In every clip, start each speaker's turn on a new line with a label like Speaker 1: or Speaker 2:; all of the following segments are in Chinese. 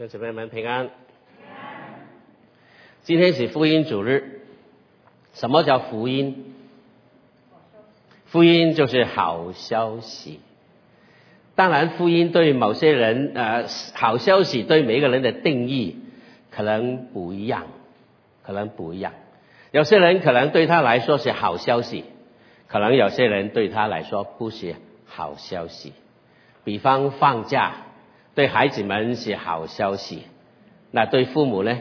Speaker 1: 弟兄姊妹们平安。今天是福音主日。什么叫福音？福音就是好消息。当然，福音对某些人，呃，好消息对每个人的定义可能不一样，可能不一样。有些人可能对他来说是好消息，可能有些人对他来说不是好消息。比方放假，对孩子们是好消息，那对父母呢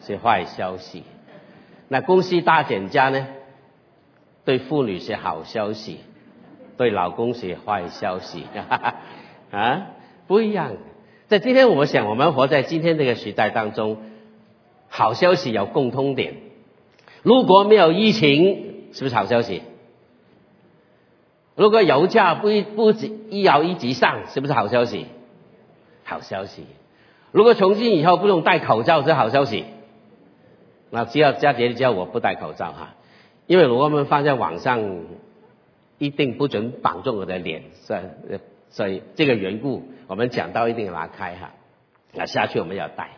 Speaker 1: 是坏消息。那公司大减价呢，对妇女是好消息，对老公是坏消息，啊，不一样。在今天，我想我们活在今天这个时代当中，好消息有共通点。如果没有疫情，是不是好消息？如果油价不一不一摇一直上，是不是好消息？好消息。如果从今以后不用戴口罩，是好消息。那只要佳杰叫我不戴口罩哈，因为我们放在网上，一定不准绑住我的脸，所以所以这个缘故，我们讲到一定拿开哈。那下去我们要戴，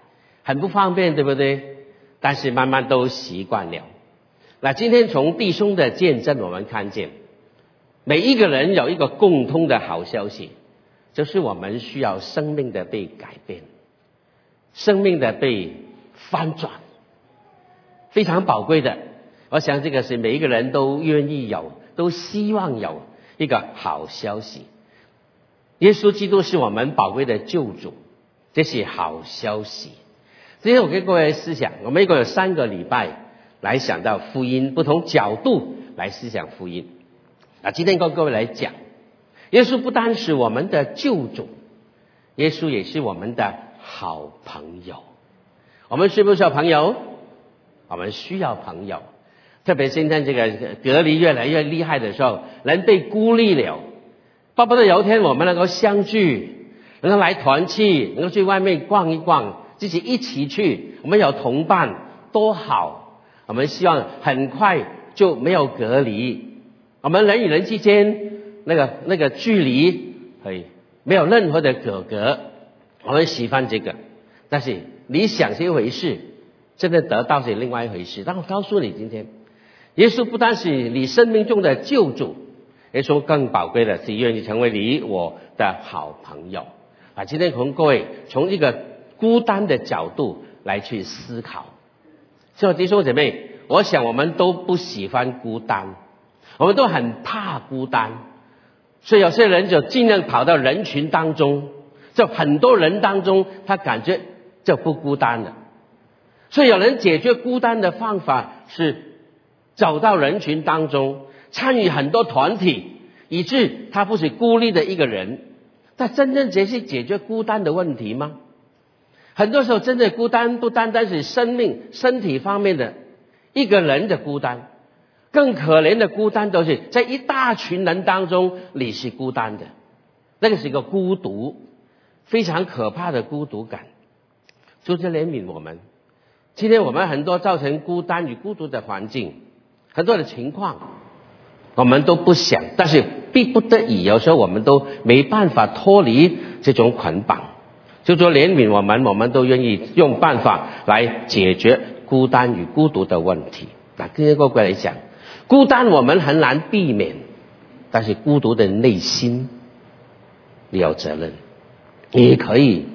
Speaker 1: 很不方便，对不对？但是慢慢都习惯了。那今天从弟兄的见证，我们看见每一个人有一个共通的好消息，就是我们需要生命的被改变，生命的被翻转。非常宝贵的，我想这个是每一个人都愿意有，都希望有一个好消息。耶稣基督是我们宝贵的救主，这是好消息。今天我跟各位思想，我们一共有三个礼拜来想到福音，不同角度来思想福音。啊，今天跟各位来讲，耶稣不单是我们的救主，耶稣也是我们的好朋友。我们需不需要朋友？我们需要朋友，特别现在这个隔离越来越厉害的时候，人被孤立了，巴不得有一天我们能够相聚，能够来团聚，能够去外面逛一逛，自己一起去，我们有同伴多好。我们希望很快就没有隔离，我们人与人之间那个那个距离可以没有任何的隔阂，我们喜欢这个，但是理想是一回事。真的得到是另外一回事，但我告诉你，今天耶稣不单是你生命中的救主，耶稣更宝贵的是愿意成为你我的好朋友啊！今天从各位从一个孤单的角度来去思考，所以弟兄姐妹，我想我们都不喜欢孤单，我们都很怕孤单，所以有些人就尽量跑到人群当中，就很多人当中，他感觉就不孤单了。所以，有人解决孤单的方法是走到人群当中，参与很多团体，以致他不是孤立的一个人。但真正解是解决孤单的问题吗？很多时候，真正孤单不单单是生命、身体方面的一个人的孤单，更可怜的孤单都是在一大群人当中你是孤单的，那个是一个孤独，非常可怕的孤独感。主之怜悯我们。今天我们很多造成孤单与孤独的环境，很多的情况，我们都不想，但是逼不得已，有时候我们都没办法脱离这种捆绑。就说怜悯我们，我们都愿意用办法来解决孤单与孤独的问题。那跟一个过来讲，孤单我们很难避免，但是孤独的内心，你有责任，你可以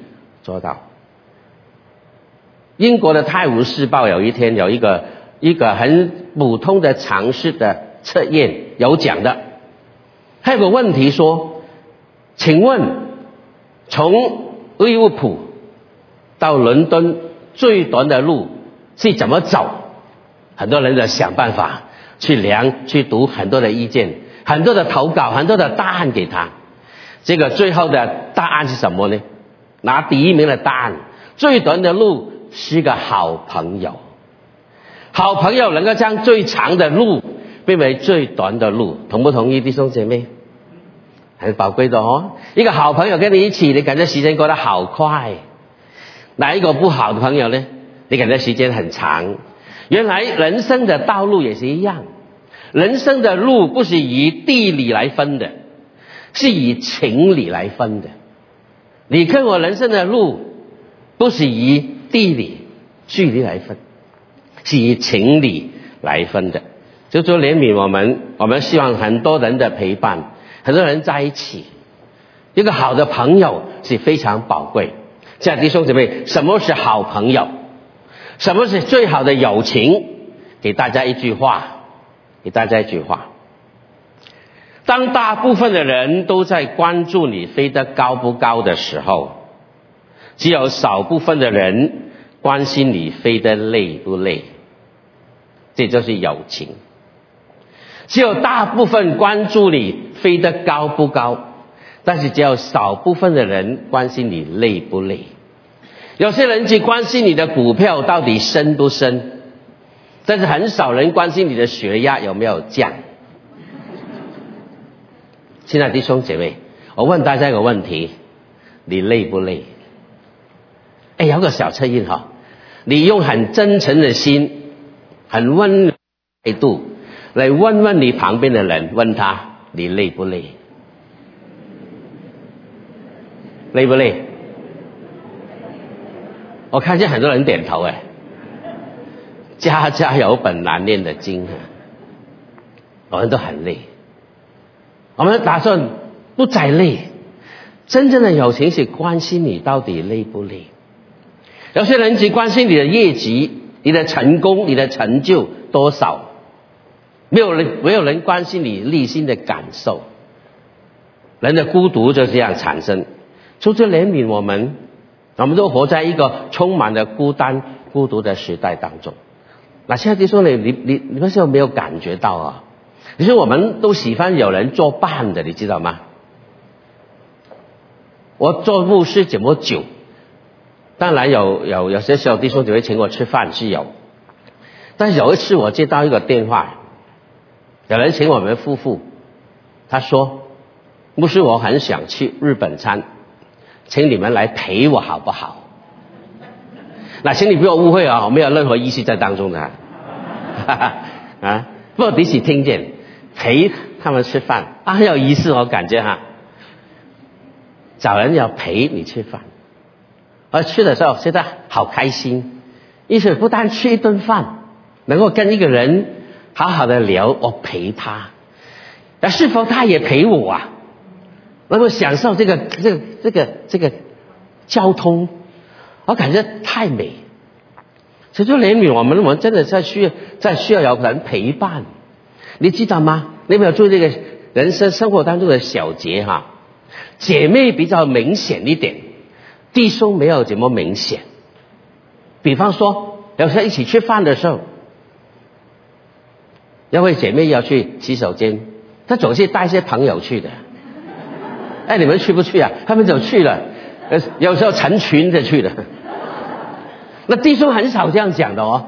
Speaker 1: 做到。英国的《泰晤士报》有一天有一个一个很普通的常识的测验有讲的，还有个问题说，请问从利物浦到伦敦最短的路是怎么走？很多人在想办法去量、去读很多的意见、很多的投稿、很多的答案给他。这个最后的答案是什么呢？拿第一名的答案，最短的路。是个好朋友，好朋友能够将最长的路变为最短的路，同不同意弟兄姐妹？很宝贵的哦，一个好朋友跟你一起，你感觉时间过得好快；哪一个不好的朋友呢？你感觉时间很长。原来人生的道路也是一样，人生的路不是以地理来分的，是以情理来分的。你看我人生的路。不是以地理距离来分，是以情理来分的。就说怜悯我们，我们希望很多人的陪伴，很多人在一起，一个好的朋友是非常宝贵。这样弟兄姊妹，什么是好朋友？什么是最好的友情？给大家一句话，给大家一句话。当大部分的人都在关注你飞得高不高的时候，只有少部分的人关心你飞得累不累。这就是友情。只有大部分关注你飞得高不高，但是只有少部分的人关心你累不累。有些人只关心你的股票到底升不升，但是很少人关心你的血压有没有降。亲爱的弟兄姐妹，我问大家一个问题：你累不累？哎，有个小测验哈，你用很真诚的心、很温态度来问问你旁边的人，问他你累不累？累不累？我看见很多人点头哎。家家有本难念的经啊，我们都很累。我们打算不再累，真正的友情是关心你到底累不累。有些人只关心你的业绩、你的成功、你的成就多少，没有人没有人关心你内心的感受。人的孤独就是这样产生，出自怜悯我们，我们都活在一个充满了孤单、孤独的时代当中。那现在就说你你你你为什么没有感觉到啊？其实我们都喜欢有人作伴的，你知道吗？我做牧师这么久，当然有有有些时候弟兄姐妹请我吃饭是有，但有一次我接到一个电话，有人请我们夫妇，他说：“牧师，我很想去日本餐，请你们来陪我好不好？”那请你不要误会啊，我没有任何意思在当中的，啊，不过彼此听见。陪他们吃饭啊，很有意思，我感觉哈。找人要陪你吃饭，而去的时候觉得好开心，意思不但吃一顿饭，能够跟一个人好好的聊，我陪他，那是否他也陪我啊？能够享受这个这个这个这个交通，我感觉太美。所以就怜悯我们，我们真的在需要在需要有人陪伴。你知道吗？你有没有注意这个人生生活当中的小节哈？姐妹比较明显一点，弟兄没有怎么明显。比方说，有时候一起吃饭的时候，因为姐妹要去洗手间，她总是带一些朋友去的。哎，你们去不去啊？他们就去了，呃，有时候成群的去的。那弟兄很少这样讲的哦。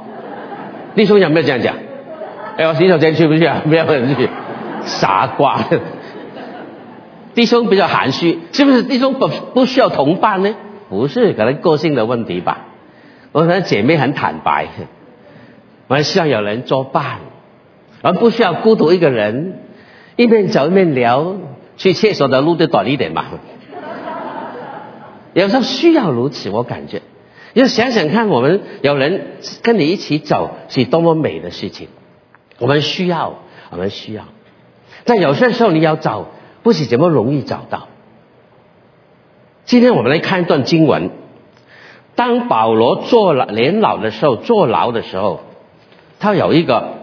Speaker 1: 弟兄有没有这样讲？哎，我洗手间去不去啊？没有人去，傻瓜。弟兄比较含蓄，是不是？弟兄不不需要同伴呢？不是，可能个性的问题吧。我们姐妹很坦白，我们希望有人作伴，而不需要孤独一个人，一边走一边聊。去厕所的路就短一点嘛。有时候需要如此，我感觉。要想想看，我们有人跟你一起走，是多么美的事情。我们需要，我们需要，但有些时候你要找，不是怎么容易找到。今天我们来看一段经文，当保罗坐牢年老的时候，坐牢的时候，他有一个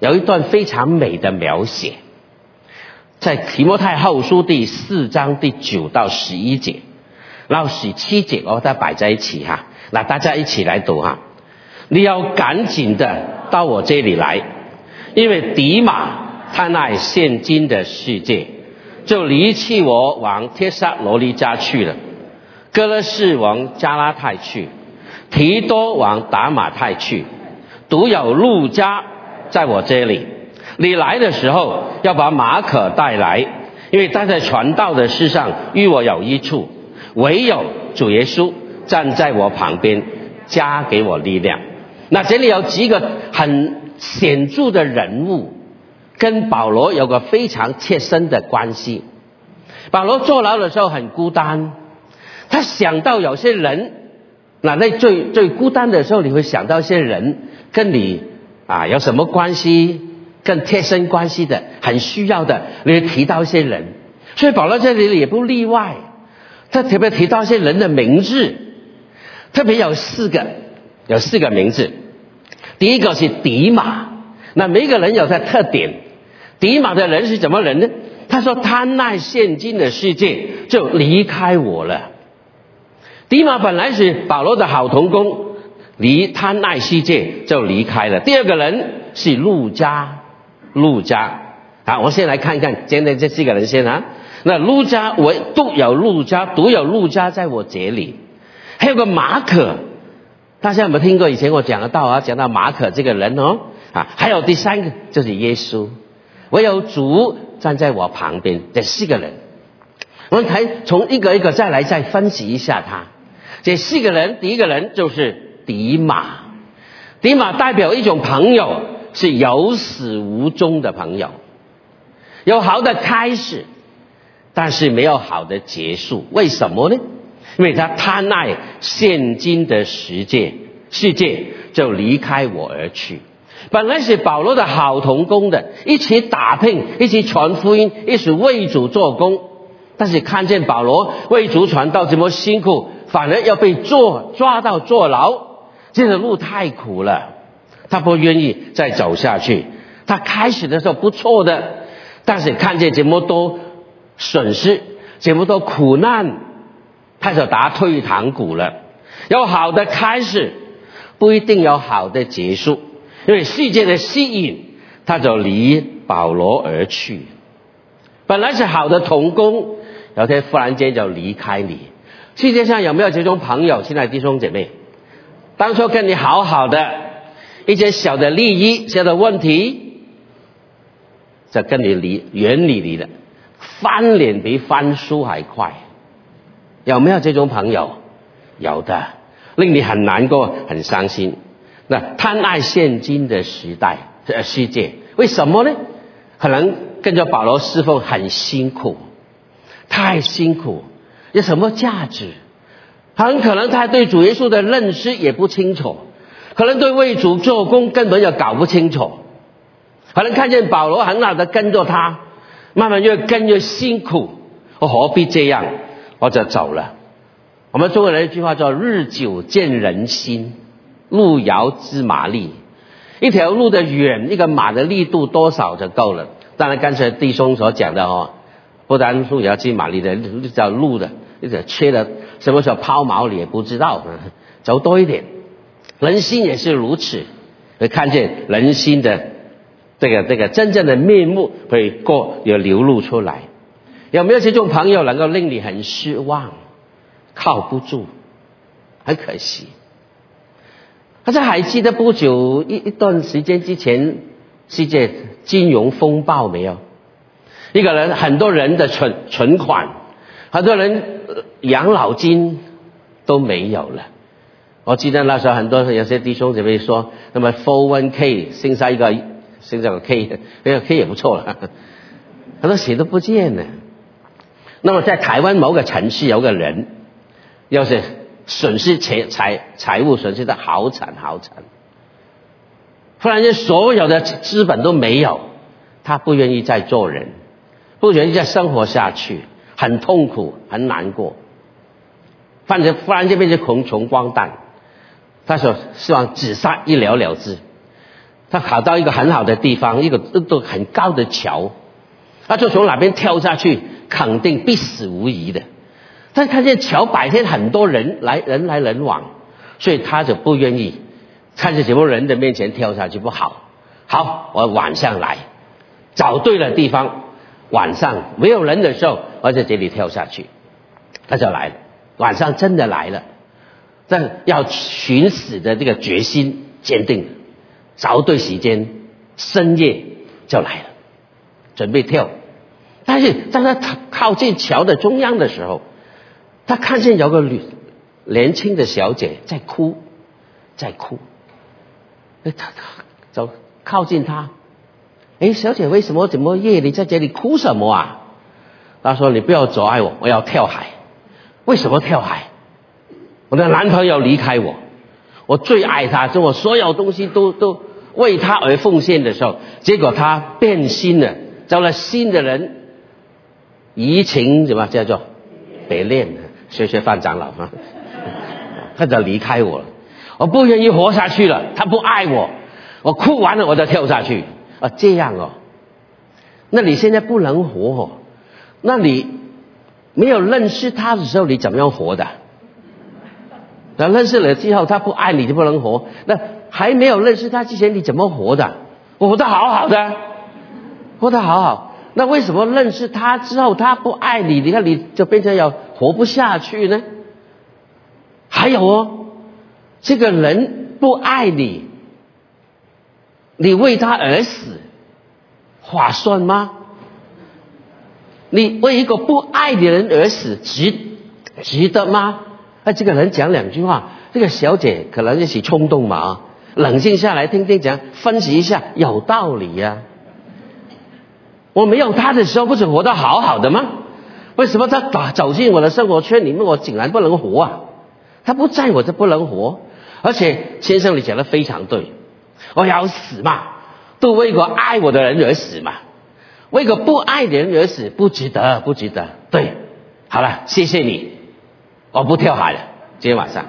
Speaker 1: 有一段非常美的描写，在提摩太后书第四章第九到十一节，然后十七节哦它摆在一起哈，那大家一起来读哈，你要赶紧的到我这里来。因为迪马他爱现今的世界，就离弃我往帖撒罗尼迦去了。哥勒士往加拉太去，提多往达马太去，独有路加在我这里。你来的时候要把马可带来，因为他在传道的事上与我有一处。唯有主耶稣站在我旁边，加给我力量。那这里有几个很。显著的人物跟保罗有个非常切身的关系。保罗坐牢的时候很孤单，他想到有些人那在最最孤单的时候，你会想到一些人跟你啊有什么关系，更贴身关系的，很需要的，你提到一些人。所以保罗这里也不例外，他特别提到一些人的名字，特别有四个，有四个名字。第一个是迪马，那每个人有他特点。迪马的人是什么人呢？他说贪爱现今的世界，就离开我了。迪马本来是保罗的好同工，离贪爱世界就离开了。第二个人是路加，路加。好，我先来看一看今天这四个人先啊。那路加唯独有路加，独有路加在我这里。还有个马可，大家有没有听过？以前我讲的道啊，讲到马可这个人哦。啊，还有第三个就是耶稣。唯有主站在我旁边，这四个人，我们才从一个一个再来再分析一下他。这四个人，第一个人就是迪马，迪马代表一种朋友，是有始无终的朋友，有好的开始，但是没有好的结束。为什么呢？因为他贪爱现今的世界，世界就离开我而去。本来是保罗的好同工的，一起打拼，一起传福音，一起为主做工。但是看见保罗为主传道这么辛苦，反而要被坐抓到坐牢，这条路太苦了，他不愿意再走下去。他开始的时候不错的，但是看见这么多损失，这么多苦难，他就打退堂鼓了。有好的开始，不一定有好的结束。因为世界的吸引，他就离保罗而去。本来是好的同工，有天忽然间就离开你。世界上有没有这种朋友？亲爱的弟兄姐妹，当初跟你好好的，一些小的利益、小的问题，就跟你离远离你的，翻脸比翻书还快。有没有这种朋友？有的，令你很难过、很伤心。那贪爱现金的时代，这世界为什么呢？可能跟着保罗侍奉很辛苦，太辛苦，有什么价值？很可能他对主耶稣的认识也不清楚，可能对为主做工根本就搞不清楚，可能看见保罗很好的跟着他，慢慢越跟越辛苦，我何必这样？我就走了。我们中国人一句话叫“日久见人心”。路遥知马力，一条路的远，一个马的力度多少就够了。当然，刚才弟兄所讲的哦，不单路遥知马力的，叫路的，那个缺的什么时候抛锚你也不知道。走多一点，人心也是如此，会看见人心的这个这个真正的面目会过有流露出来。有没有这种朋友能够令你很失望？靠不住，很可惜。大家还记得不久一一段时间之前世界金融风暴没有？一个人很多人的存存款，很多人养老金都没有了。我记得那时候很多有些弟兄姐妹说，那么 four one k 剩下一个剩下个 k，那 个 k 也不错了，很多血都不见了。那么在台湾某个城市有个人，要是。损失财财财务损失的好惨好惨，忽然间所有的资本都没有，他不愿意再做人，不愿意再生活下去，很痛苦很难过，反正忽然间变成穷穷光蛋，他说希望自杀一了了之，他跑到一个很好的地方，一个一个很高的桥，他就从哪边跳下去，肯定必死无疑的。但看见桥白天很多人来人来人往，所以他就不愿意看见什么人的面前跳下去不好。好，我晚上来，找对了地方，晚上没有人的时候，我在这里跳下去，他就来了。晚上真的来了，这要寻死的这个决心坚定，找对时间，深夜就来了，准备跳。但是当他靠近桥的中央的时候，他看见有个女年轻的小姐在哭，在哭。哎，他他走靠近她，哎，小姐为什么怎么夜里在这里哭什么啊？他说：“你不要阻碍我，我要跳海。为什么跳海？我的男朋友离开我，我最爱他，就我所有东西都都为他而奉献的时候，结果他变心了，找了新的人，移情什么叫做别恋？学学范长老啊，他就离开我了，我不愿意活下去了，他不爱我，我哭完了我就跳下去啊，这样哦，那你现在不能活哦，那你没有认识他的时候，你怎么样活的？那认识了之后，他不爱你就不能活。那还没有认识他之前，你怎么活的？我活得好好的，活得好好。那为什么认识他之后，他不爱你？你看你就变成要活不下去呢？还有哦，这个人不爱你，你为他而死，划算吗？你为一个不爱的人而死，值值得吗？那这个人讲两句话，这个小姐可能一时冲动嘛，冷静下来听听讲，分析一下，有道理呀。我没有他的时候，不是活得好好的吗？为什么他打走进我的生活圈里面，我竟然不能活啊？他不在我就不能活。而且先生，你讲的非常对，我要死嘛，都为一个爱我的人而死嘛，为个不爱的人而死，不值得，不值得。对，好了，谢谢你。我不跳海了，今天晚上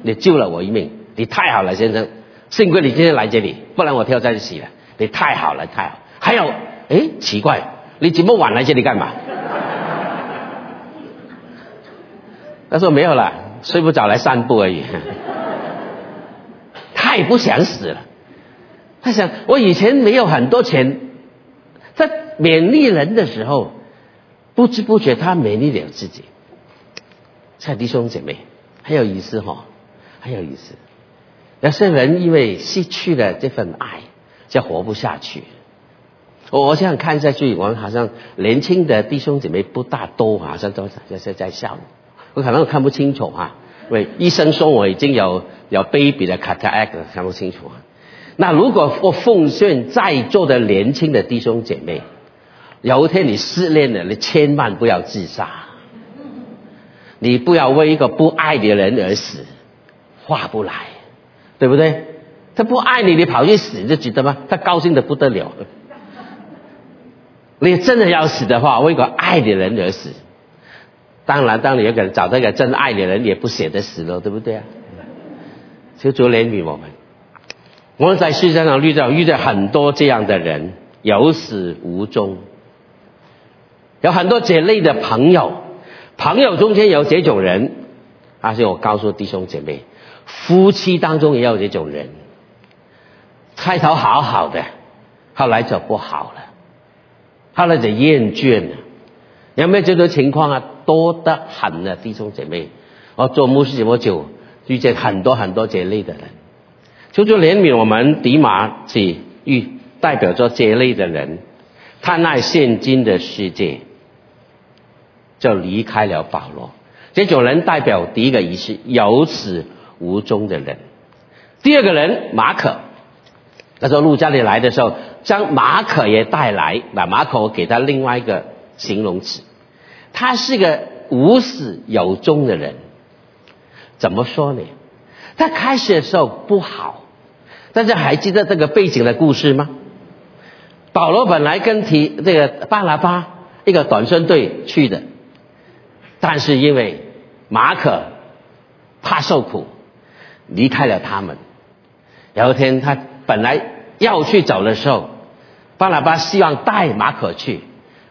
Speaker 1: 你救了我一命，你太好了，先生，幸亏你今天来这里，不然我跳在一起了。你太好了，太好。还有，哎，奇怪，你这么晚来这里干嘛？他说没有了，睡不着来散步而已。他也不想死了，他想我以前没有很多钱，在勉励人的时候，不知不觉他勉励了自己。蔡弟兄姐妹，很有意思哈，很有意思。有些人因为失去了这份爱，就活不下去。我我想看下去，我们好像年轻的弟兄姐妹不大多，好像都在在笑。我可能我看不清楚哈，因为医生说我已经有有 baby 的 cataract，看不清楚。啊那如果我奉劝在座的年轻的弟兄姐妹，有一天你失恋了，你千万不要自杀。你不要为一个不爱的人而死，划不来，对不对？他不爱你，你跑去死，就觉得吗？他高兴的不得了。你真的要死的话，为个爱的人而死。当然，当你有可能找到一个真爱的人，也不舍得死了，对不对啊？求主怜悯我们。我们在世界上遇到遇到很多这样的人，有始无终，有很多这类的朋友。朋友中间有这种人，而且我告诉弟兄姐妹，夫妻当中也有这种人，开头好好的，后来就不好了，后来就厌倦了。有没有这种情况啊？多得很啊，弟兄姐妹，我做牧师这么久，遇见很多很多这类的人，求求怜悯我们，迪马是遇代表着这类的人，贪爱现今的世界。就离开了保罗，这种人代表第一个仪式有始无终的人。第二个人马可，那时候路加里来的时候，将马可也带来，把马可给他另外一个形容词，他是个无始有终的人。怎么说呢？他开始的时候不好，大家还记得这个背景的故事吗？保罗本来跟提这个巴拿巴一个短宣队去的。但是因为马可怕受苦，离开了他们。有一天他本来要去走的时候，巴拿巴希望带马可去，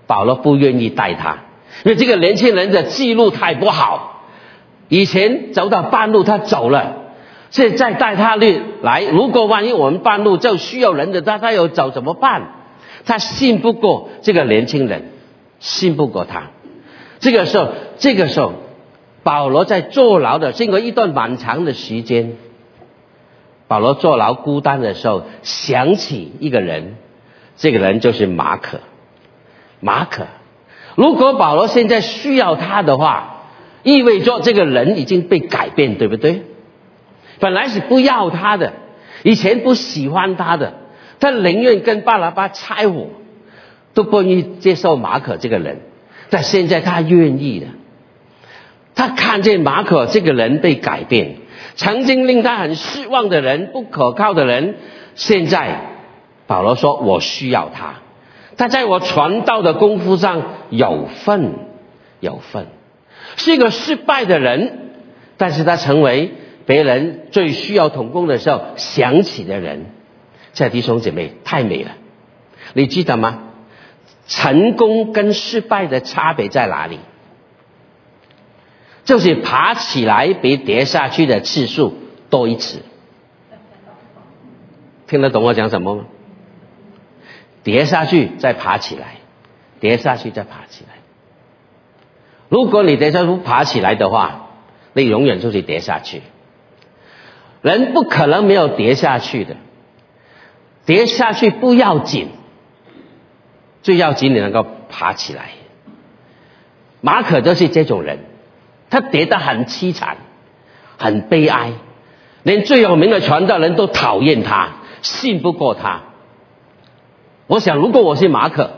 Speaker 1: 保罗不愿意带他，因为这个年轻人的记录太不好。以前走到半路他走了，现在带他去来，如果万一我们半路就需要人的，他他要走怎么办？他信不过这个年轻人，信不过他。这个时候，这个时候，保罗在坐牢的经过一段漫长的时间，保罗坐牢孤单的时候，想起一个人，这个人就是马可。马可，如果保罗现在需要他的话，意味着这个人已经被改变，对不对？本来是不要他的，以前不喜欢他的，他宁愿跟巴拉巴拆伙，都不愿意接受马可这个人。但现在他愿意了，他看见马可这个人被改变，曾经令他很失望的人、不可靠的人，现在保罗说：“我需要他，他在我传道的功夫上有份，有份。”是一个失败的人，但是他成为别人最需要同工的时候想起的人。这弟兄姐妹太美了，你记得吗？成功跟失败的差别在哪里？就是爬起来比跌下去的次数多一次。听得懂我讲什么吗？跌下去再爬起来，跌下去再爬起来。如果你跌下去爬起来的话，你永远就是跌下去。人不可能没有跌下去的，跌下去不要紧。最要紧，你能够爬起来。马可就是这种人，他跌得很凄惨，很悲哀，连最有名的传道人都讨厌他，信不过他。我想，如果我是马可，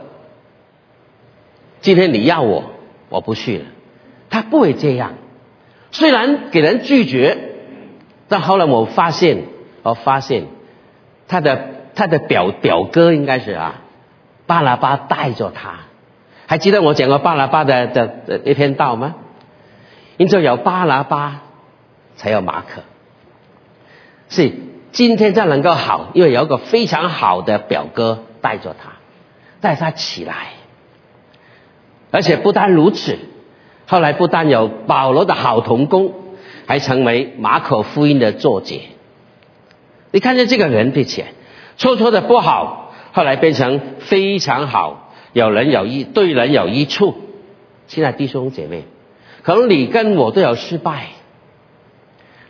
Speaker 1: 今天你要我，我不去了。他不会这样，虽然给人拒绝，但后来我发现，我发现他的他的表表哥应该是啊。巴拉巴带着他，还记得我讲过巴拉巴的的的一篇道吗？因为有巴拉巴，才有马可。是今天这样能够好，因为有一个非常好的表哥带着他，带他起来。而且不单如此，后来不但有保罗的好同工，还成为马可福音的作者。你看见这个人，并且错错的不好。后来变成非常好，有人有益，对人有益处。亲爱弟兄姐妹，可能你跟我都有失败，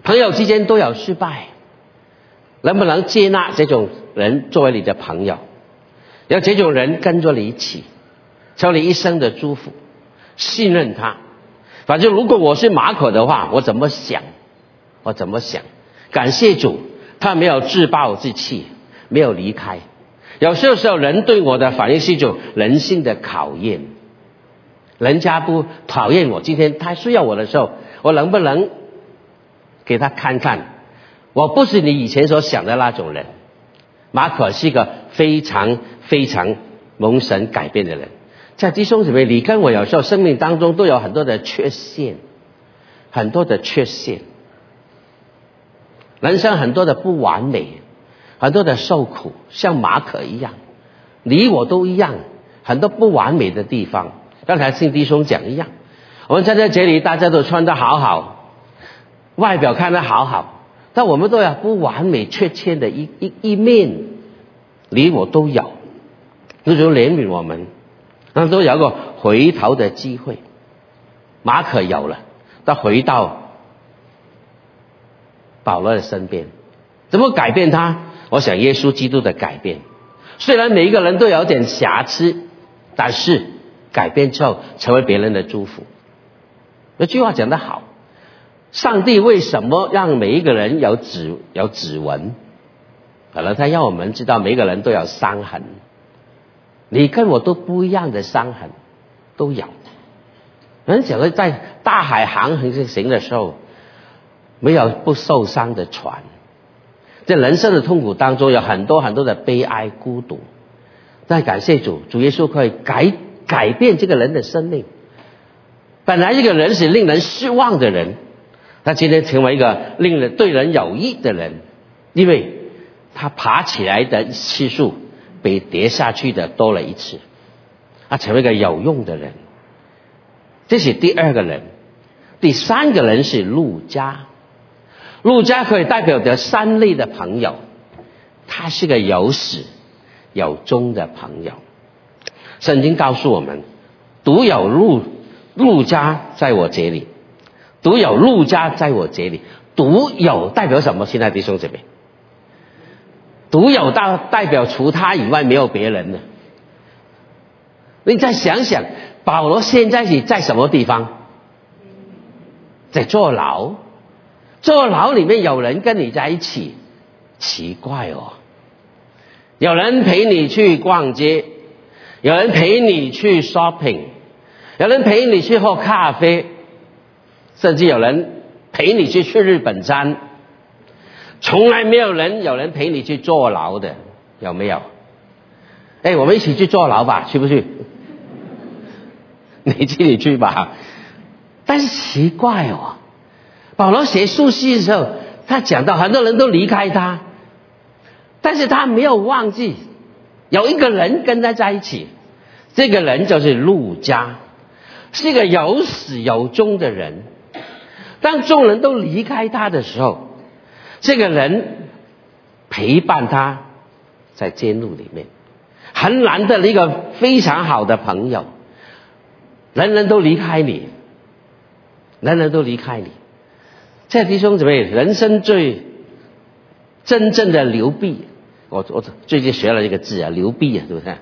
Speaker 1: 朋友之间都有失败，能不能接纳这种人作为你的朋友？要这种人跟着你一起，成为你一生的祝福，信任他。反正如果我是马可的话，我怎么想？我怎么想？感谢主，他没有自暴自弃，没有离开。有时候，时候人对我的反应是一种人性的考验。人家不讨厌我，今天他需要我的时候，我能不能给他看看？我不是你以前所想的那种人。马可是一个非常非常蒙神改变的人。在弟兄姊妹，你跟我有时候生命当中都有很多的缺陷，很多的缺陷，人生很多的不完美。很多的受苦，像马可一样，你我都一样，很多不完美的地方。刚才信弟兄讲一样，我们站在这里，大家都穿得好好，外表看得好好，但我们都有不完美、缺欠的一一一面，你我都有。那就怜悯我们，那都有个回头的机会。马可有了，他回到保罗的身边，怎么改变他？我想耶稣基督的改变，虽然每一个人都有点瑕疵，但是改变之后成为别人的祝福。那句话讲得好，上帝为什么让每一个人有指有指纹？可能他让我们知道每个人都有伤痕，你跟我都不一样的伤痕都有。人讲的在大海航行的时候，没有不受伤的船。在人生的痛苦当中，有很多很多的悲哀、孤独。但感谢主，主耶稣可以改改变这个人的生命。本来一个人是令人失望的人，他今天成为一个令人对人有益的人，因为他爬起来的次数比跌下去的多了一次，他成为一个有用的人。这是第二个人，第三个人是陆家。陆家可以代表的三类的朋友，他是个有始有终的朋友。圣经告诉我们，独有陆陆家在我这里，独有陆家在我这里，独有代表什么？现在弟兄姐妹，独有代代表除他以外没有别人了。你再想想，保罗现在是在什么地方？在坐牢。坐牢里面有人跟你在一起，奇怪哦。有人陪你去逛街，有人陪你去 shopping，有人陪你去喝咖啡，甚至有人陪你去去日本餐，从来没有人有人陪你去坐牢的，有没有？哎，我们一起去坐牢吧，去不去？你自己去吧。但是奇怪哦，保罗写书信的时候，他讲到很多人都离开他，但是他没有忘记有一个人跟他在一起，这个人就是陆家，是一个有始有终的人。当众人都离开他的时候，这个人陪伴他在监狱里面，很难得的一个非常好的朋友。人人都离开你。人人都离开你，这弟兄姊妹，人生最真正的流弊，我我最近学了一个字啊，流弊啊，是不是？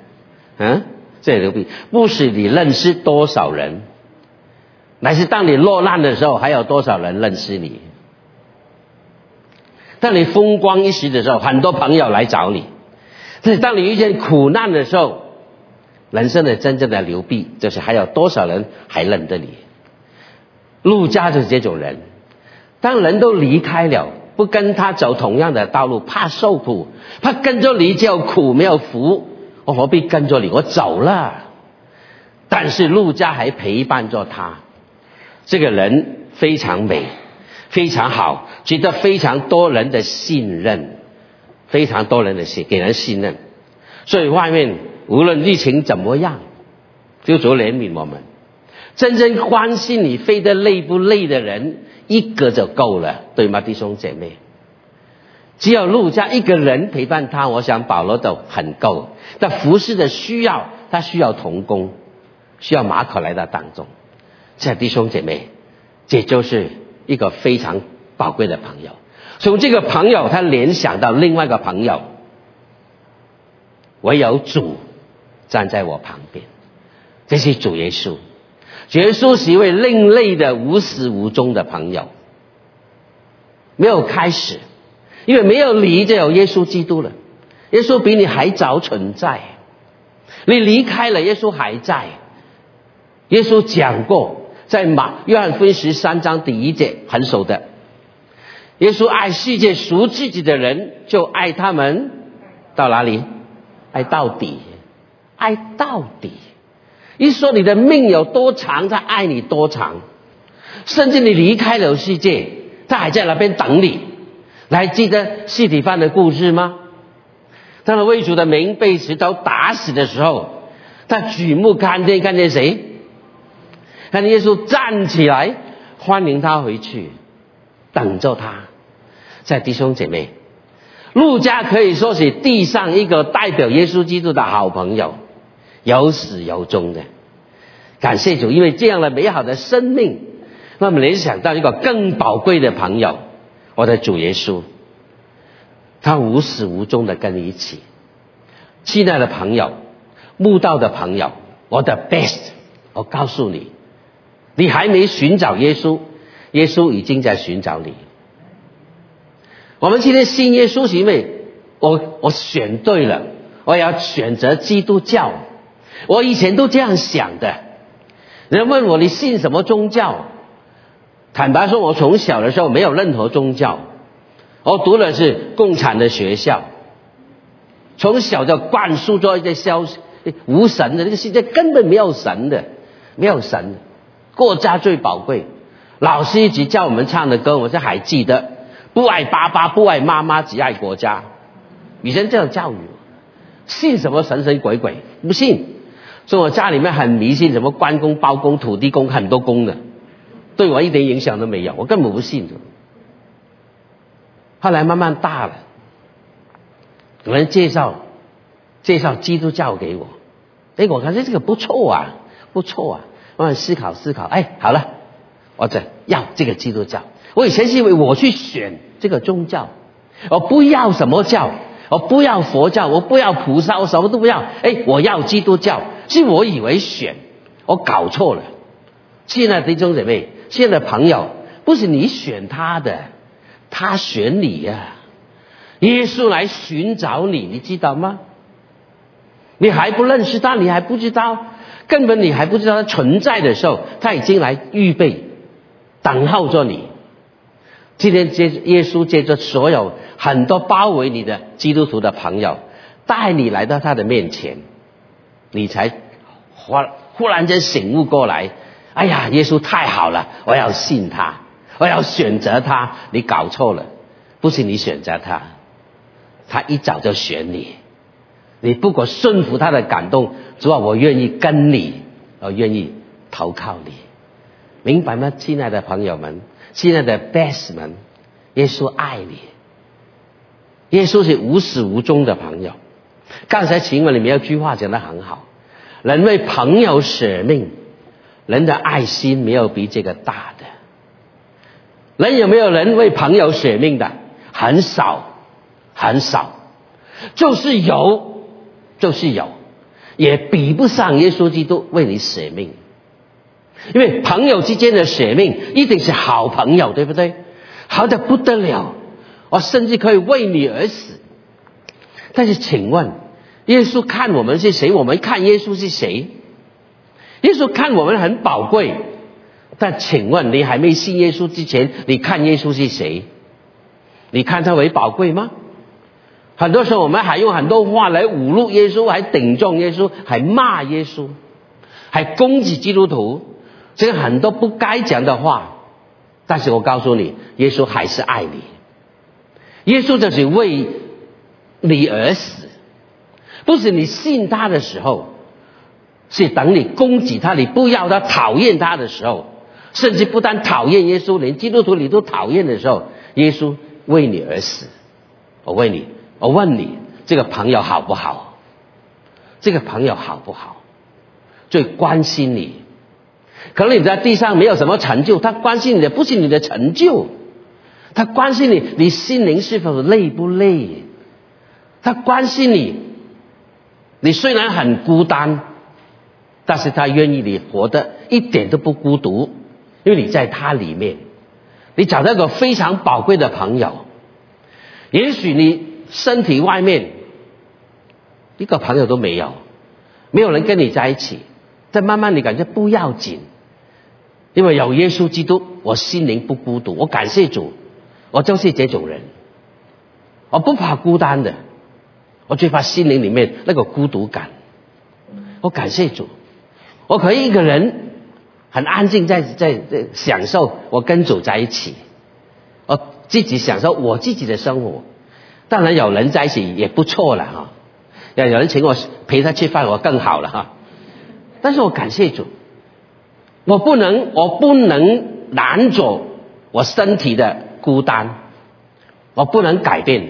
Speaker 1: 嗯，这流弊不是你认识多少人，乃是当你落难的时候，还有多少人认识你？当你风光一时的时候，很多朋友来找你；，是当你遇见苦难的时候，人生的真正的流弊，就是还有多少人还认得你？陆家就是这种人，当人都离开了，不跟他走同样的道路，怕受苦，怕跟着你就苦没有福，我何必跟着你？我走了。但是陆家还陪伴着他，这个人非常美，非常好，值得非常多人的信任，非常多人的信给人信任。所以外面无论疫情怎么样，就主怜悯我们。真正关心你飞得累不累的人，一个就够了，对吗，弟兄姐妹？只有陆家一个人陪伴他，我想保罗都很够。但服侍的需要，他需要同工，需要马可来到当中。这弟兄姐妹，这就是一个非常宝贵的朋友。从这个朋友，他联想到另外一个朋友，唯有主站在我旁边，这是主耶稣。耶稣是一位另类的无始无终的朋友，没有开始，因为没有离就有耶稣基督了。耶稣比你还早存在，你离开了，耶稣还在。耶稣讲过，在马约翰福音十三章第一节很熟的，耶稣爱世界属自己的人，就爱他们到哪里？爱到底，爱到底。一说你的命有多长，他爱你多长，甚至你离开了世界，他还在那边等你。还记得西体饭的故事吗？当他为主的名被石头打死的时候，他举目看见看见谁？看见耶稣站起来，欢迎他回去，等着他。在弟兄姐妹，路加可以说是地上一个代表耶稣基督的好朋友。有始有终的，感谢主，因为这样的美好的生命，让我们联想到一个更宝贵的朋友，我的主耶稣，他无始无终的跟你一起，亲爱的朋友，慕道的朋友，我的 best，我告诉你，你还没寻找耶稣，耶稣已经在寻找你。我们今天信耶稣是因为我我选对了，我要选择基督教。我以前都这样想的。人问我你信什么宗教？坦白说，我从小的时候没有任何宗教，我读的是共产的学校，从小就灌输着一些消息：无神的这个世界根本没有神的，没有神的，国家最宝贵。老师一直叫我们唱的歌，我是还记得：不爱爸爸，不爱妈妈，只爱国家。以前这样教育，信什么神神鬼鬼？不信。所以我家里面很迷信什么关公、包公、土地公，很多公的，对我一点影响都没有，我根本不信的。后来慢慢大了，有人介绍介绍基督教给我，哎，我感觉这个不错啊，不错啊，慢慢思考思考，哎，好了，我这要这个基督教。我以前是因为我去选这个宗教，我不要什么教。我不要佛教，我不要菩萨，我什么都不要。哎，我要基督教，是我以为选，我搞错了。现在弟兄姐妹，现在朋友，不是你选他的，他选你呀。耶稣来寻找你，你知道吗？你还不认识他，你还不知道，根本你还不知道他存在的时候，他已经来预备，等候着你。今天接耶稣接着所有很多包围你的基督徒的朋友，带你来到他的面前，你才忽忽然间醒悟过来。哎呀，耶稣太好了，我要信他，我要选择他。你搞错了，不是你选择他，他一早就选你。你不过顺服他的感动，主啊，我愿意跟你，我愿意投靠你，明白吗，亲爱的朋友们，亲爱的 best 们，耶稣爱你，耶稣是无始无终的朋友。刚才请问里面有句话讲得很好，人为朋友舍命，人的爱心没有比这个大的。人有没有人为朋友舍命的？很少，很少，就是有。就是有，也比不上耶稣基督为你舍命，因为朋友之间的舍命一定是好朋友，对不对？好的不得了，我甚至可以为你而死。但是，请问，耶稣看我们是谁？我们看耶稣是谁？耶稣看我们很宝贵，但请问，你还没信耶稣之前，你看耶稣是谁？你看他为宝贵吗？很多时候，我们还用很多话来侮辱耶稣，还顶撞耶稣，还骂耶稣，还攻击基督徒，这很多不该讲的话。但是我告诉你，耶稣还是爱你。耶稣就是为你而死，不是你信他的时候，是等你攻击他、你不要他、讨厌他的时候，甚至不但讨厌耶稣，连基督徒你都讨厌的时候，耶稣为你而死。我问你。我问你，这个朋友好不好？这个朋友好不好？最关心你。可能你在地上没有什么成就，他关心你的不是你的成就，他关心你，你心灵是否累不累？他关心你，你虽然很孤单，但是他愿意你活得一点都不孤独，因为你在他里面，你找到一个非常宝贵的朋友。也许你。身体外面一个朋友都没有，没有人跟你在一起，再慢慢你感觉不要紧，因为有耶稣基督，我心灵不孤独。我感谢主，我就是这种人，我不怕孤单的，我最怕心灵里面那个孤独感。我感谢主，我可以一个人很安静，在在在享受我跟主在一起，我自己享受我自己的生活。当然有人在一起也不错了哈，要有人请我陪他吃饭，我更好了哈。但是我感谢主，我不能，我不能拦阻我身体的孤单，我不能改变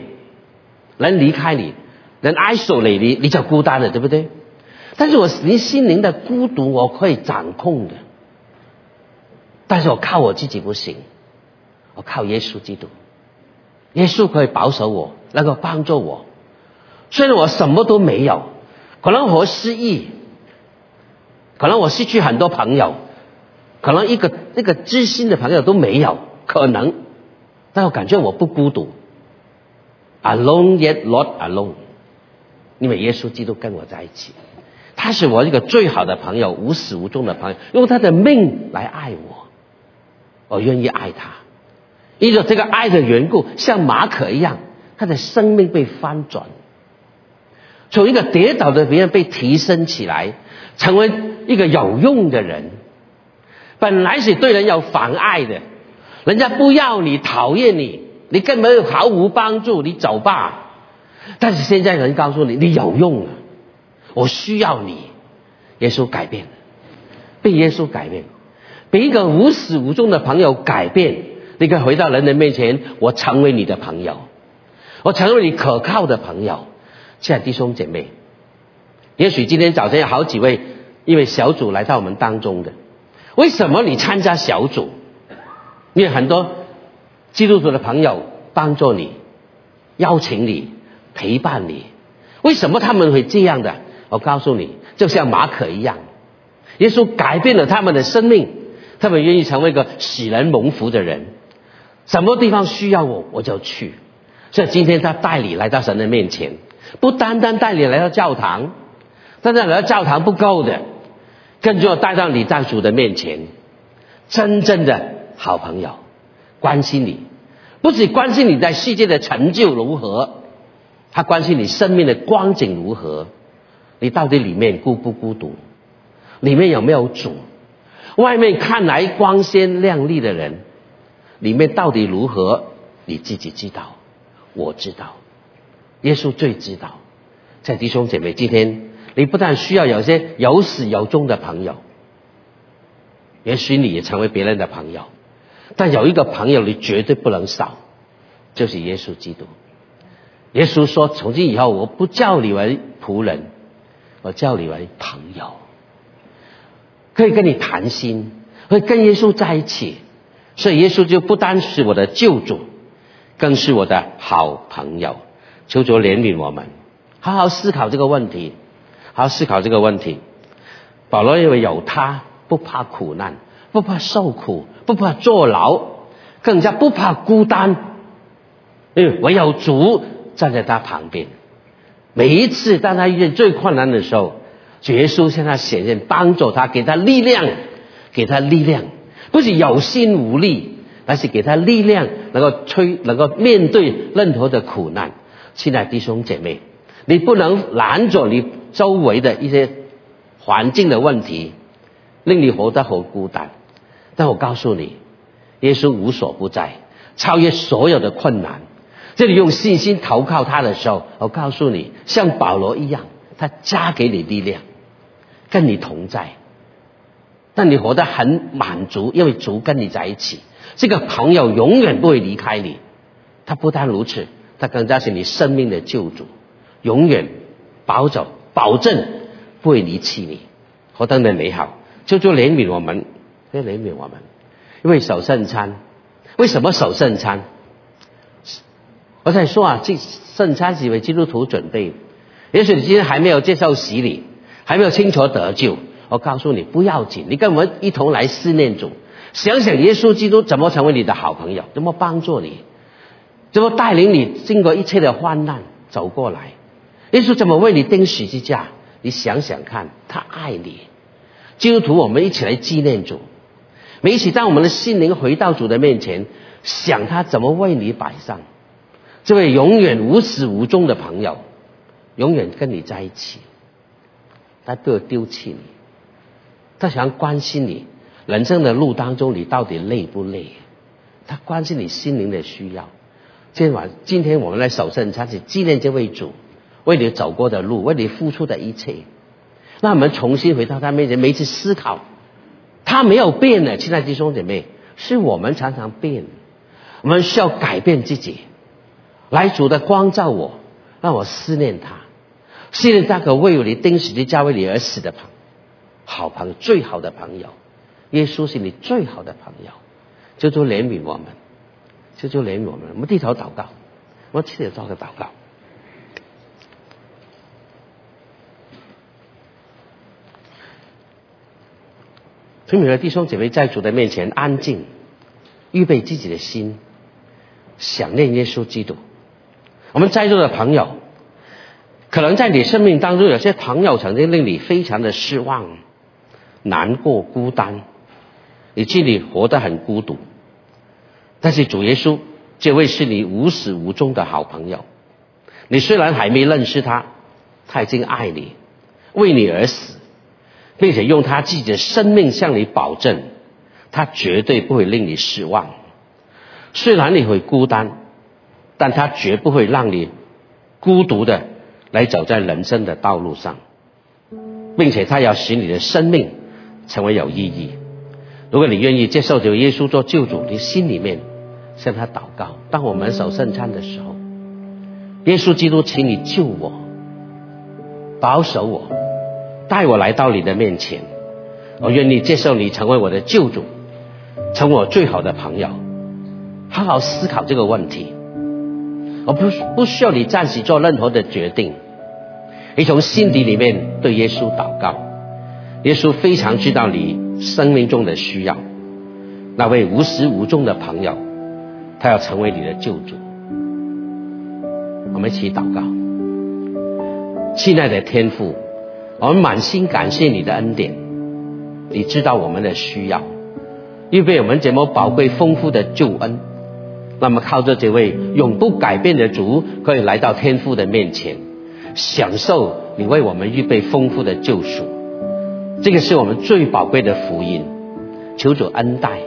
Speaker 1: 人离开你，人爱守你，你你就孤单了，对不对？但是我你心灵的孤独我可以掌控的，但是我靠我自己不行，我靠耶稣基督。耶稣可以保守我，能够帮助我。虽然我什么都没有，可能我失忆，可能我失去很多朋友，可能一个一个知心的朋友都没有，可能，但我感觉我不孤独。Alone yet not alone，因为耶稣基督跟我在一起，他是我一个最好的朋友，无始无终的朋友，用他的命来爱我，我愿意爱他。因着这个爱的缘故，像马可一样，他的生命被翻转，从一个跌倒的别人被提升起来，成为一个有用的人。本来是对人有妨碍的，人家不要你，讨厌你，你根本毫无帮助，你走吧。但是现在人告诉你，你有用了，我需要你。耶稣改变了，被耶稣改变，被一个无始无终的朋友改变。你可以回到人的面前，我成为你的朋友，我成为你可靠的朋友。亲爱的弟兄姐妹，也许今天早晨有好几位因为小组来到我们当中的，为什么你参加小组？因为很多基督徒的朋友帮助你、邀请你、陪伴你。为什么他们会这样的？我告诉你，就像马可一样，耶稣改变了他们的生命，他们愿意成为一个使人蒙福的人。什么地方需要我，我就去。所以今天他带你来到神的面前，不单单带你来到教堂，单单来到教堂不够的，更重要带到你在主的面前，真正的好朋友，关心你，不只关心你在世界的成就如何，他关心你生命的光景如何，你到底里面孤不孤独，里面有没有主？外面看来光鲜亮丽的人，里面到底如何？你自己知道，我知道，耶稣最知道。在弟兄姐妹，今天你不但需要有些有始有终的朋友，也许你也成为别人的朋友，但有一个朋友你绝对不能少，就是耶稣基督。耶稣说：“从今以后，我不叫你为仆人，我叫你为朋友。”可以跟你谈心，会跟耶稣在一起，所以耶稣就不单是我的救主，更是我的好朋友。求主怜悯我们，好好思考这个问题，好好思考这个问题。保罗认为有他，不怕苦难，不怕受苦，不怕坐牢，更加不怕孤单，因为唯有主站在他旁边。每一次当他遇见最困难的时候。耶稣向他显现，帮助他，给他力量，给他力量，不是有心无力，而是给他力量，能够吹，能够面对任何的苦难。亲爱的弟兄姐妹，你不能拦着你周围的一些环境的问题，令你活得好孤单。但我告诉你，耶稣无所不在，超越所有的困难。这里用信心投靠他的时候，我告诉你，像保罗一样，他加给你力量。跟你同在，但你活得很满足，因为主跟你在一起。这个朋友永远不会离开你。他不但如此，他更加是你生命的救主，永远保走、保证不会离弃你。活得的美好！求主怜悯我们，要怜悯我们。因为守圣餐，为什么守圣餐？我在说啊，这圣餐是为基督徒准备。也许你今天还没有接受洗礼。还没有清楚得救，我告诉你不要紧，你跟我们一同来思念主，想想耶稣基督怎么成为你的好朋友，怎么帮助你，怎么带领你经过一切的患难走过来，耶稣怎么为你钉十字架？你想想看，他爱你。基督徒，我们一起来纪念主，每一起当我们的心灵回到主的面前，想他怎么为你摆上这位永远无始无终的朋友，永远跟你在一起。他不要丢弃你，他想关心你人生的路当中，你到底累不累？他关心你心灵的需要。今晚，今天我们来守圣，餐，是纪念这位主为你走过的路，为你付出的一切。那我们重新回到他面前，每一次思考，他没有变的。亲爱的弟兄姐妹，是我们常常变。我们需要改变自己，来主的光照我，让我思念他。信任那个为你钉死的加为你而死的朋好朋友，最好的朋友，耶稣是你最好的朋友，求主怜悯我们，求主怜悯我们。我们低头祷告，我们起来做个祷告。请每个弟兄姐妹在主的面前安静，预备自己的心，想念耶稣基督。我们在座的朋友。可能在你生命当中，有些朋友曾经令你非常的失望、难过、孤单，以致你活得很孤独。但是主耶稣这位是你无始无终的好朋友。你虽然还没认识他，他已经爱你，为你而死，并且用他自己的生命向你保证，他绝对不会令你失望。虽然你会孤单，但他绝不会让你孤独的。来走在人生的道路上，并且他要使你的生命成为有意义。如果你愿意接受这个耶稣做救主，你心里面向他祷告。当我们守圣餐的时候，耶稣基督，请你救我，保守我，带我来到你的面前。我愿意接受你成为我的救主，成为我最好的朋友。好好思考这个问题。我不不需要你暂时做任何的决定。你从心底里面对耶稣祷告，耶稣非常知道你生命中的需要，那位无始无终的朋友，他要成为你的救主。我们一起祷告，亲爱的天父，我们满心感谢你的恩典，你知道我们的需要，预备我们这么宝贵丰富的救恩。那么靠着这位永不改变的主，可以来到天父的面前，享受你为我们预备丰富的救赎。这个是我们最宝贵的福音。求主恩待，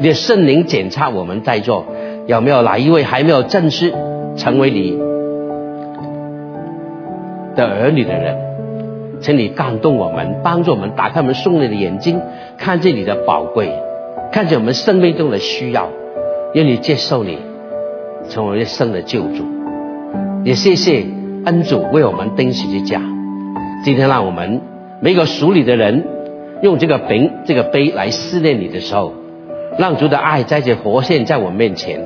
Speaker 1: 你的圣灵检查我们在座有没有哪一位还没有正式成为你的儿女的人，请你感动我们，帮助我们打开我们圣灵的眼睛，看见你的宝贵，看见我们生命中的需要。愿你接受你，成为一生的救主。也谢谢恩主为我们钉十字架。今天让我们每个属你的人，用这个饼、这个杯来思念你的时候，让主的爱在这活现，在我面前，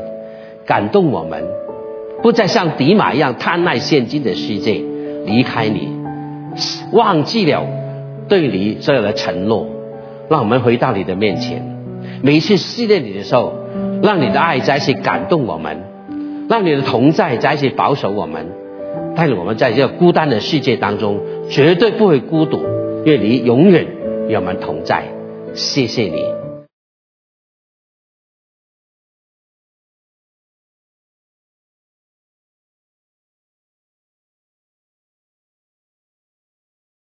Speaker 1: 感动我们，不再像迪马一样贪爱现今的世界，离开你，忘记了对你所有的承诺，让我们回到你的面前。每一次思念你的时候。让你的爱再次感动我们，让你的同在再次保守我们，带领我们在这个孤单的世界当中绝对不会孤独，因为你永远与我们同在。谢谢你。